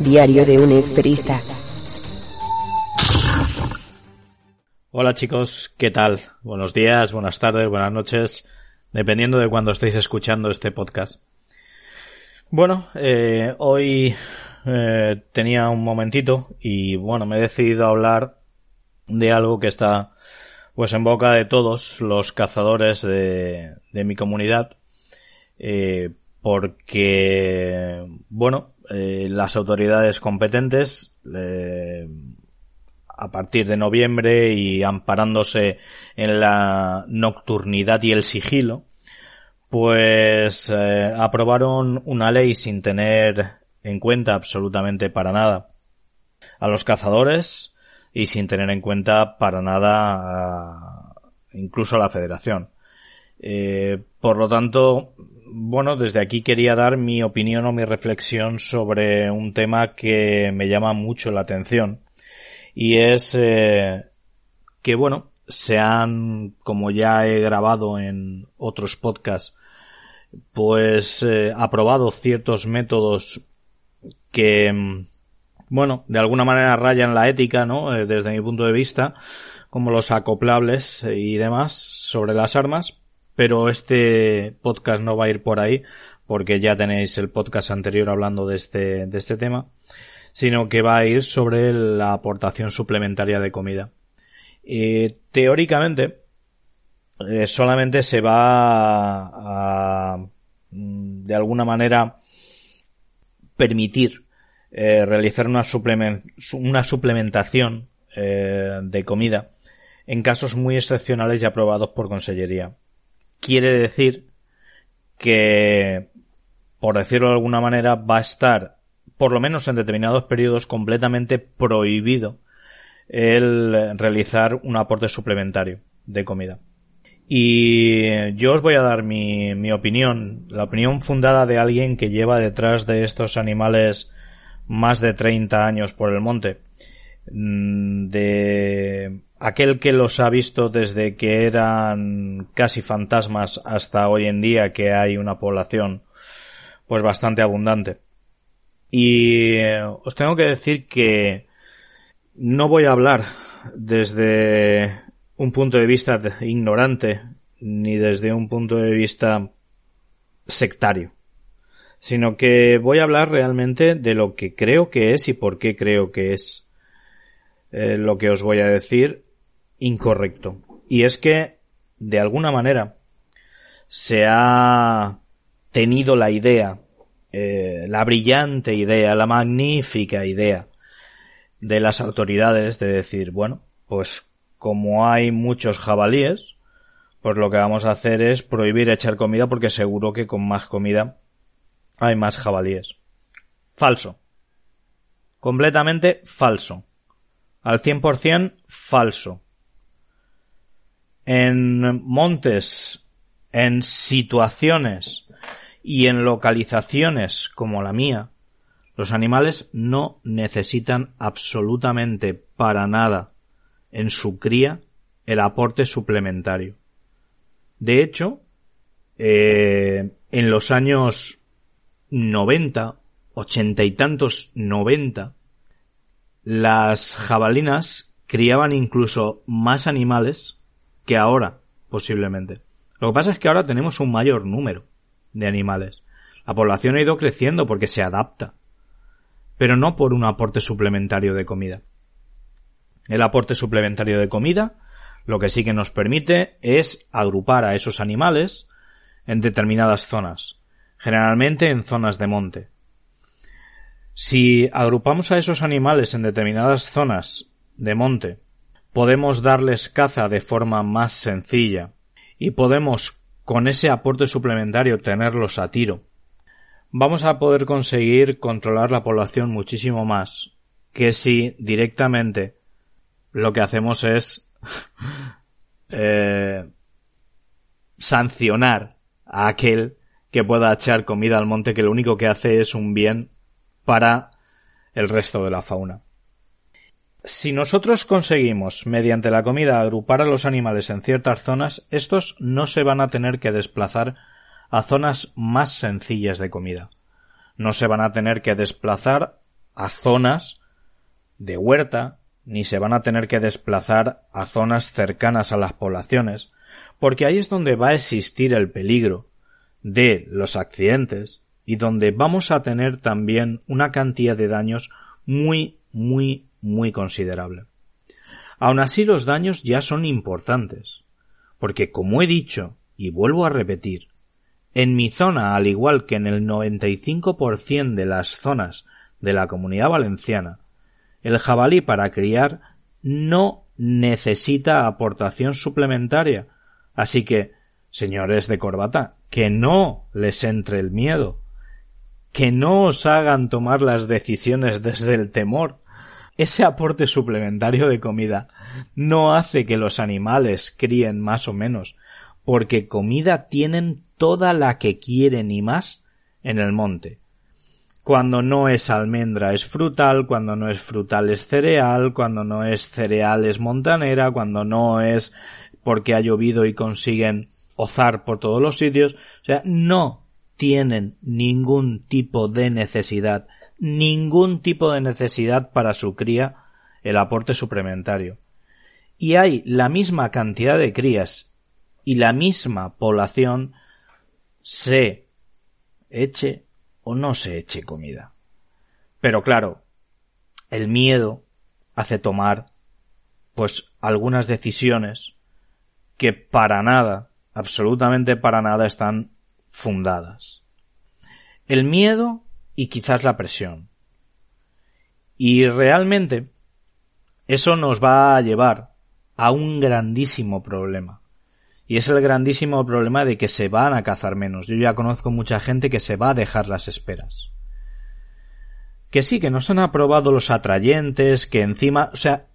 Diario de un esperista. Hola chicos, ¿qué tal? Buenos días, buenas tardes, buenas noches, dependiendo de cuando estéis escuchando este podcast. Bueno, eh, hoy eh, tenía un momentito y bueno, me he decidido hablar de algo que está pues en boca de todos los cazadores de, de mi comunidad eh, porque bueno eh, las autoridades competentes eh, a partir de noviembre y amparándose en la nocturnidad y el sigilo pues eh, aprobaron una ley sin tener en cuenta absolutamente para nada a los cazadores y sin tener en cuenta para nada a, incluso a la federación. Por lo tanto, bueno, desde aquí quería dar mi opinión o mi reflexión sobre un tema que me llama mucho la atención y es eh, que, bueno, se han, como ya he grabado en otros podcasts, pues eh, aprobado ciertos métodos que, mm, bueno, de alguna manera rayan la ética, ¿no? Eh, desde mi punto de vista, como los acoplables y demás sobre las armas, pero este podcast no va a ir por ahí porque ya tenéis el podcast anterior hablando de este, de este tema, sino que va a ir sobre la aportación suplementaria de comida. Eh, teóricamente, solamente se va a, mm, de alguna manera permitir eh, realizar una, una suplementación eh, de comida en casos muy excepcionales y aprobados por Consellería. Quiere decir que, por decirlo de alguna manera, va a estar, por lo menos en determinados periodos, completamente prohibido el realizar un aporte suplementario de comida. Y yo os voy a dar mi, mi, opinión, la opinión fundada de alguien que lleva detrás de estos animales más de 30 años por el monte. Mm, de aquel que los ha visto desde que eran casi fantasmas hasta hoy en día que hay una población pues bastante abundante. Y eh, os tengo que decir que no voy a hablar desde un punto de vista ignorante ni desde un punto de vista sectario, sino que voy a hablar realmente de lo que creo que es y por qué creo que es eh, lo que os voy a decir incorrecto. Y es que, de alguna manera, se ha tenido la idea, eh, la brillante idea, la magnífica idea de las autoridades de decir, bueno, pues como hay muchos jabalíes, pues lo que vamos a hacer es prohibir echar comida porque seguro que con más comida hay más jabalíes. Falso. Completamente falso. Al 100% falso. En montes, en situaciones y en localizaciones como la mía, los animales no necesitan absolutamente para nada en su cría el aporte suplementario. De hecho, eh, en los años 90, ochenta y tantos, noventa, las jabalinas criaban incluso más animales que ahora, posiblemente. Lo que pasa es que ahora tenemos un mayor número de animales. La población ha ido creciendo porque se adapta, pero no por un aporte suplementario de comida. El aporte suplementario de comida lo que sí que nos permite es agrupar a esos animales en determinadas zonas, generalmente en zonas de monte. Si agrupamos a esos animales en determinadas zonas de monte, podemos darles caza de forma más sencilla y podemos con ese aporte suplementario tenerlos a tiro. Vamos a poder conseguir controlar la población muchísimo más que si directamente lo que hacemos es eh, sancionar a aquel que pueda echar comida al monte que lo único que hace es un bien para el resto de la fauna. Si nosotros conseguimos, mediante la comida, agrupar a los animales en ciertas zonas, estos no se van a tener que desplazar a zonas más sencillas de comida. No se van a tener que desplazar a zonas de huerta, ni se van a tener que desplazar a zonas cercanas a las poblaciones, porque ahí es donde va a existir el peligro de los accidentes y donde vamos a tener también una cantidad de daños muy, muy, muy considerable. Aun así los daños ya son importantes, porque como he dicho, y vuelvo a repetir, en mi zona, al igual que en el 95% de las zonas de la comunidad valenciana, el jabalí para criar no necesita aportación suplementaria. Así que, señores de corbata, que no les entre el miedo, que no os hagan tomar las decisiones desde el temor. Ese aporte suplementario de comida no hace que los animales críen más o menos, porque comida tienen toda la que quieren y más en el monte. Cuando no es almendra es frutal, cuando no es frutal es cereal, cuando no es cereal es montanera, cuando no es porque ha llovido y consiguen ozar por todos los sitios. O sea, no tienen ningún tipo de necesidad, ningún tipo de necesidad para su cría el aporte suplementario. Y hay la misma cantidad de crías y la misma población se eche o no se eche comida. Pero claro, el miedo hace tomar pues algunas decisiones que para nada, absolutamente para nada están fundadas. El miedo y quizás la presión. Y realmente eso nos va a llevar a un grandísimo problema. Y es el grandísimo problema de que se van a cazar menos. Yo ya conozco mucha gente que se va a dejar las esperas. Que sí, que nos han aprobado los atrayentes, que encima, o sea,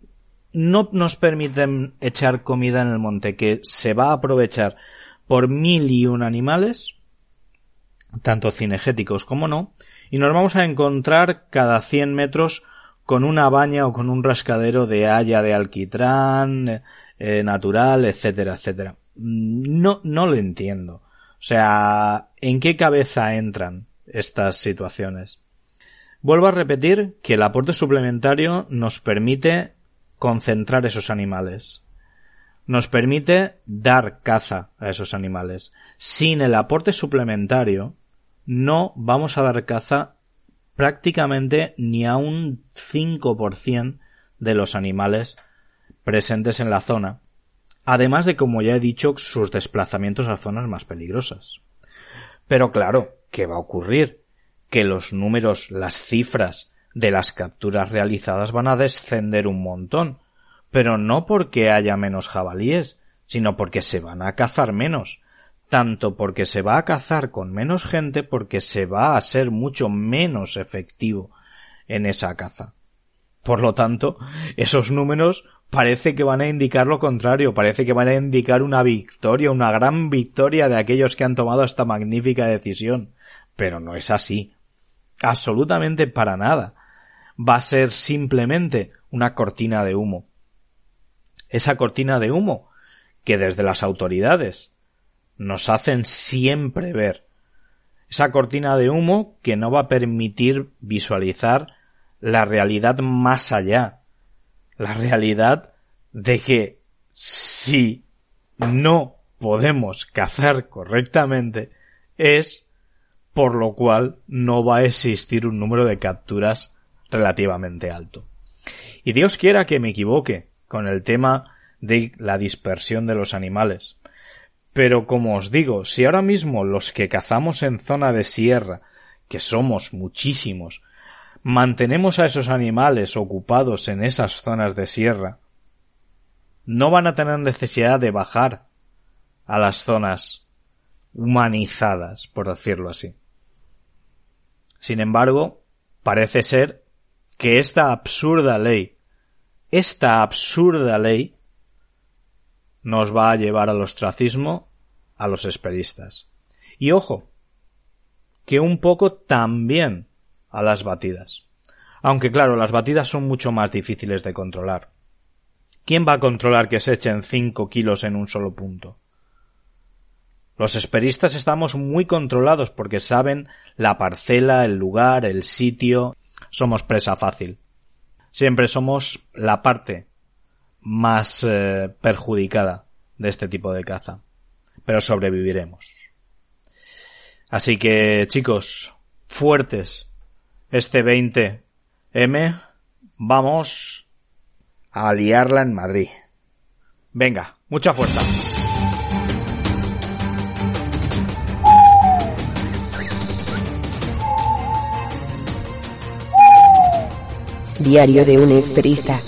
no nos permiten echar comida en el monte, que se va a aprovechar por mil y un animales, tanto cinegéticos como no, y nos vamos a encontrar cada cien metros con una baña o con un rascadero de haya de alquitrán, eh, natural, etcétera, etcétera. No, no lo entiendo. O sea, ¿en qué cabeza entran estas situaciones? Vuelvo a repetir que el aporte suplementario nos permite concentrar esos animales. Nos permite dar caza a esos animales. Sin el aporte suplementario, no vamos a dar caza prácticamente ni a un 5% de los animales presentes en la zona además de, como ya he dicho, sus desplazamientos a zonas más peligrosas. Pero claro, ¿qué va a ocurrir? Que los números, las cifras de las capturas realizadas van a descender un montón, pero no porque haya menos jabalíes, sino porque se van a cazar menos, tanto porque se va a cazar con menos gente porque se va a ser mucho menos efectivo en esa caza. Por lo tanto, esos números parece que van a indicar lo contrario, parece que van a indicar una victoria, una gran victoria de aquellos que han tomado esta magnífica decisión. Pero no es así. Absolutamente para nada. Va a ser simplemente una cortina de humo. Esa cortina de humo que desde las autoridades nos hacen siempre ver. Esa cortina de humo que no va a permitir visualizar la realidad más allá la realidad de que si no podemos cazar correctamente es por lo cual no va a existir un número de capturas relativamente alto. Y Dios quiera que me equivoque con el tema de la dispersión de los animales. Pero como os digo, si ahora mismo los que cazamos en zona de sierra, que somos muchísimos, mantenemos a esos animales ocupados en esas zonas de sierra, no van a tener necesidad de bajar a las zonas humanizadas, por decirlo así. Sin embargo, parece ser que esta absurda ley, esta absurda ley, nos va a llevar al ostracismo a los esperistas. Y ojo, que un poco también a las batidas. Aunque claro, las batidas son mucho más difíciles de controlar. ¿Quién va a controlar que se echen cinco kilos en un solo punto? Los esperistas estamos muy controlados porque saben la parcela, el lugar, el sitio. Somos presa fácil. Siempre somos la parte más eh, perjudicada de este tipo de caza. Pero sobreviviremos. Así que, chicos, fuertes. Este 20M, vamos a liarla en Madrid. Venga, mucha fuerza. Diario de un esperista.